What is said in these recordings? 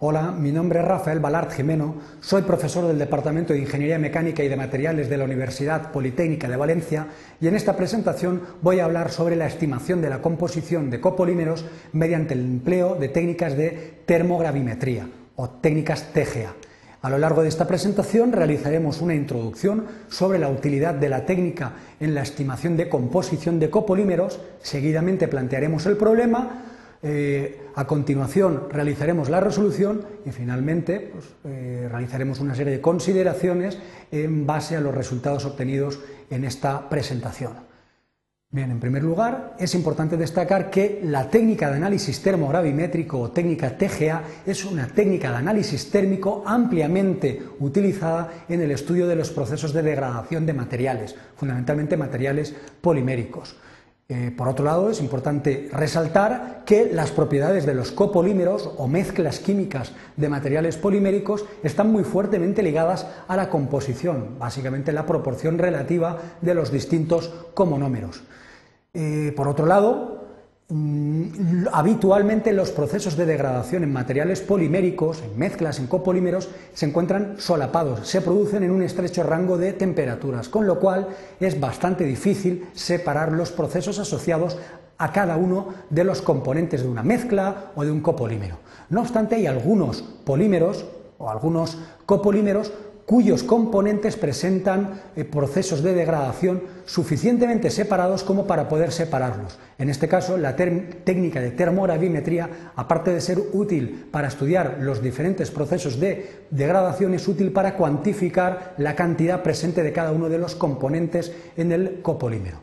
Hola, mi nombre es Rafael Balart Jimeno, soy profesor del Departamento de Ingeniería Mecánica y de Materiales de la Universidad Politécnica de Valencia y en esta presentación voy a hablar sobre la estimación de la composición de copolímeros mediante el empleo de técnicas de termogravimetría o técnicas TGA. A lo largo de esta presentación realizaremos una introducción sobre la utilidad de la técnica en la estimación de composición de copolímeros, seguidamente plantearemos el problema, eh, a continuación realizaremos la resolución y finalmente pues, eh, realizaremos una serie de consideraciones en base a los resultados obtenidos en esta presentación. Bien, en primer lugar, es importante destacar que la técnica de análisis termogravimétrico o técnica TGA es una técnica de análisis térmico ampliamente utilizada en el estudio de los procesos de degradación de materiales, fundamentalmente materiales poliméricos. Eh, por otro lado, es importante resaltar que las propiedades de los copolímeros o mezclas químicas de materiales poliméricos están muy fuertemente ligadas a la composición, básicamente la proporción relativa de los distintos comonómeros. Eh, por otro lado, mm, habitualmente los procesos de degradación en materiales poliméricos, en mezclas, en copolímeros, se encuentran solapados, se producen en un estrecho rango de temperaturas, con lo cual es bastante difícil separar los procesos asociados a cada uno de los componentes de una mezcla o de un copolímero. No obstante, hay algunos polímeros o algunos copolímeros cuyos componentes presentan eh, procesos de degradación suficientemente separados como para poder separarlos. En este caso, la técnica de termogravimetría, aparte de ser útil para estudiar los diferentes procesos de degradación, es útil para cuantificar la cantidad presente de cada uno de los componentes en el copolímero.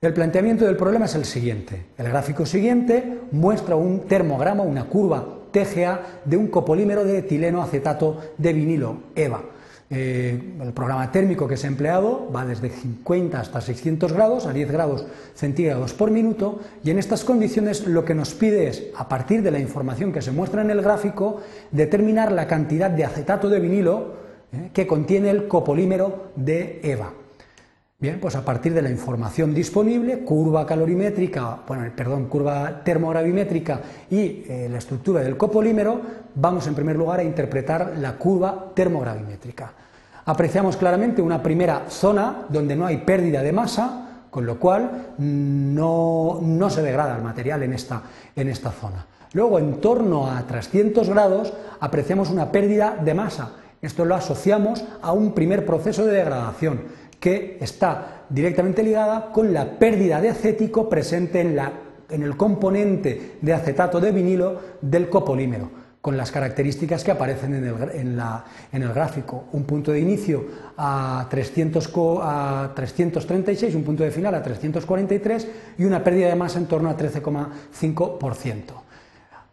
El planteamiento del problema es el siguiente. El gráfico siguiente muestra un termograma, una curva TGA de un copolímero de etileno acetato de vinilo, EVA. Eh, el programa térmico que se ha empleado va desde 50 hasta 600 grados, a 10 grados centígrados por minuto, y en estas condiciones lo que nos pide es, a partir de la información que se muestra en el gráfico, determinar la cantidad de acetato de vinilo eh, que contiene el copolímero de EVA. Bien, pues a partir de la información disponible, curva calorimétrica, bueno, perdón, curva termogravimétrica y eh, la estructura del copolímero, vamos en primer lugar a interpretar la curva termogravimétrica. Apreciamos claramente una primera zona donde no hay pérdida de masa, con lo cual no, no se degrada el material en esta, en esta zona. Luego, en torno a 300 grados, apreciamos una pérdida de masa. Esto lo asociamos a un primer proceso de degradación que está directamente ligada con la pérdida de acético presente en, el componente de acetato de vinilo del copolímero, con las características que aparecen en el, gráfico. Un punto de inicio a, 300, a 336, un punto de final a 343 y una pérdida de masa en torno a 13,5%.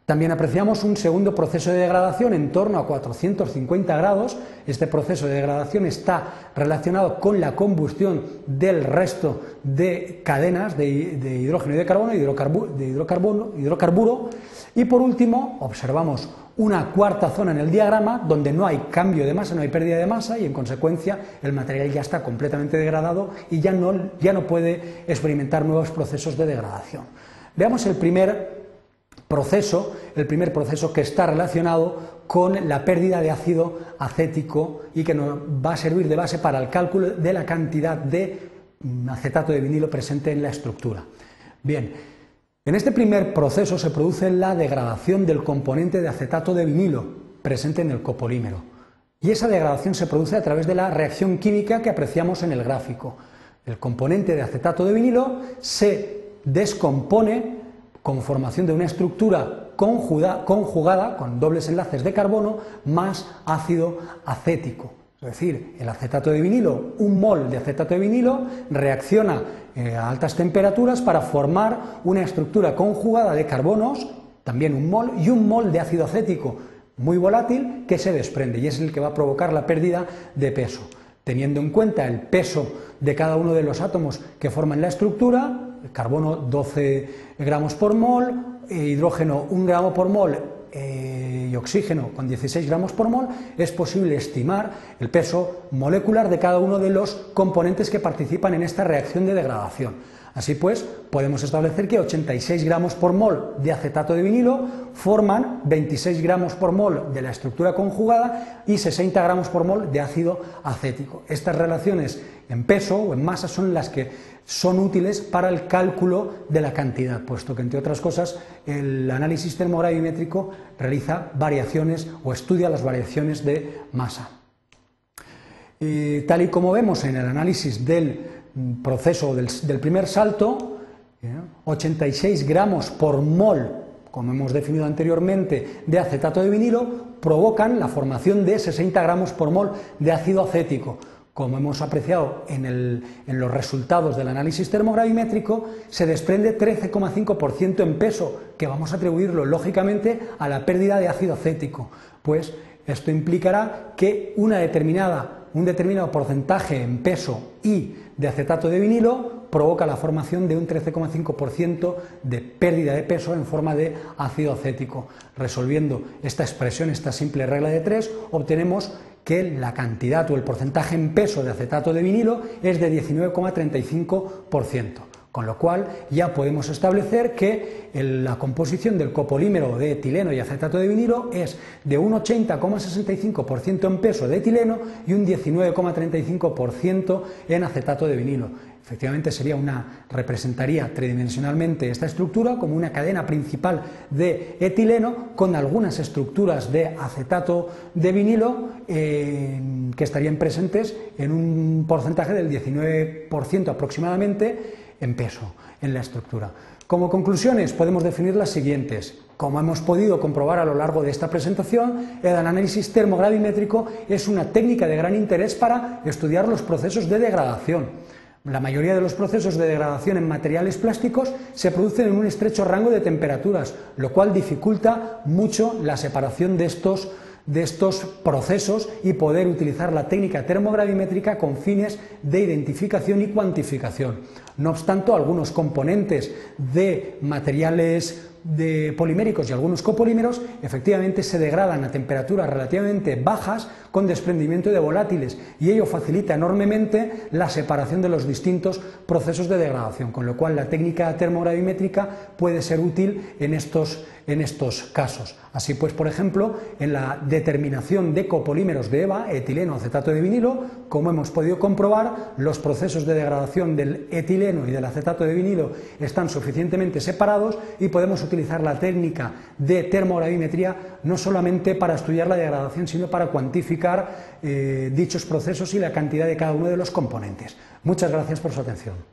También apreciamos un segundo proceso de degradación en torno a 450 grados. Este proceso de degradación está relacionado con la combustión del resto de cadenas de, hidrógeno y de carbono, de hidrocarburo. Y por último, observamos una cuarta zona en el diagrama donde no hay cambio de masa, no hay pérdida de masa y en consecuencia el material ya está completamente degradado y ya no, ya no puede experimentar nuevos procesos de degradación. Veamos el primer proceso, el primer proceso que está relacionado con la pérdida de ácido acético y que nos va a servir de base para el cálculo de la cantidad de mm, acetato de vinilo presente en la estructura. Bien, en este primer proceso se produce la degradación del componente de acetato de vinilo presente en el copolímero. Y esa degradación se produce a través de la reacción química que apreciamos en el gráfico. El componente de acetato de vinilo se descompone con formación de una estructura conjugada con dobles enlaces de carbono más ácido acético. Es decir, el acetato de vinilo, un mol de acetato de vinilo, reacciona eh, a altas temperaturas para formar una estructura conjugada de carbonos, también un mol, y un mol de ácido acético muy volátil que se desprende y es el que va a provocar la pérdida de peso. Teniendo en cuenta el peso de cada uno de los átomos que forman la estructura, carbono 12 gramos por mol, hidrógeno 1 gramo por mol eh, y oxígeno con 16 gramos por mol, es posible estimar el peso molecular de cada uno de los componentes que participan en esta reacción de degradación. Así pues, podemos establecer que 86 gramos por mol de acetato de vinilo forman 26 gramos por mol de la estructura conjugada y 60 gramos por mol de ácido acético. Estas relaciones en peso o en masa son las que son útiles para el cálculo de la cantidad, puesto que, entre otras cosas, el análisis termogravimétrico realiza variaciones o estudia las variaciones de masa. tal y como vemos en el análisis del proceso del, primer salto, 86 gramos por mol, como hemos definido anteriormente, de acetato de vinilo, provocan la formación de 60 gramos por mol de ácido acético. Como hemos apreciado en, en los resultados del análisis termogravimétrico, se desprende 13,5% en peso, que vamos a atribuirlo lógicamente a la pérdida de ácido acético. Pues esto implicará que una determinada un determinado porcentaje en peso y de acetato de vinilo provoca la formación de un 13,5% de pérdida de peso en forma de ácido acético. Resolviendo esta expresión, esta simple regla de tres, obtenemos que la cantidad o el porcentaje en peso de acetato de vinilo es de 19,35%. Con lo cual ya podemos establecer que la composición del copolímero de etileno y acetato de vinilo es de un 80,65% en peso de etileno y un 19,35% en acetato de vinilo. Efectivamente sería una representaría tridimensionalmente esta estructura como una cadena principal de etileno con algunas estructuras de acetato de vinilo eh, que estarían presentes en un porcentaje del 19% aproximadamente en peso, en la estructura. Como conclusiones podemos definir las siguientes. Como hemos podido comprobar a lo largo de esta presentación, el análisis termogravimétrico es una técnica de gran interés para estudiar los procesos de degradación. La mayoría de los procesos de degradación en materiales plásticos se producen en un estrecho rango de temperaturas, lo cual dificulta mucho la separación de estos de estos procesos y poder utilizar la técnica termogravimétrica con fines de identificación y cuantificación. No obstante, algunos componentes de materiales de poliméricos y algunos copolímeros efectivamente se degradan a temperaturas relativamente bajas con desprendimiento de volátiles y ello facilita enormemente la separación de los distintos procesos de degradación, con lo cual la técnica termogravimétrica puede ser útil en estos, en estos casos. Así pues, por ejemplo, en la determinación de copolímeros de EVA, etileno, acetato de vinilo, como hemos podido comprobar, los procesos de degradación del etileno y del acetato de vinilo están suficientemente separados y podemos utilizar utilizar la técnica de termogravimetría no solamente para estudiar la degradación, sino para cuantificar eh, dichos procesos y la cantidad de cada uno de los componentes. Muchas gracias por su atención.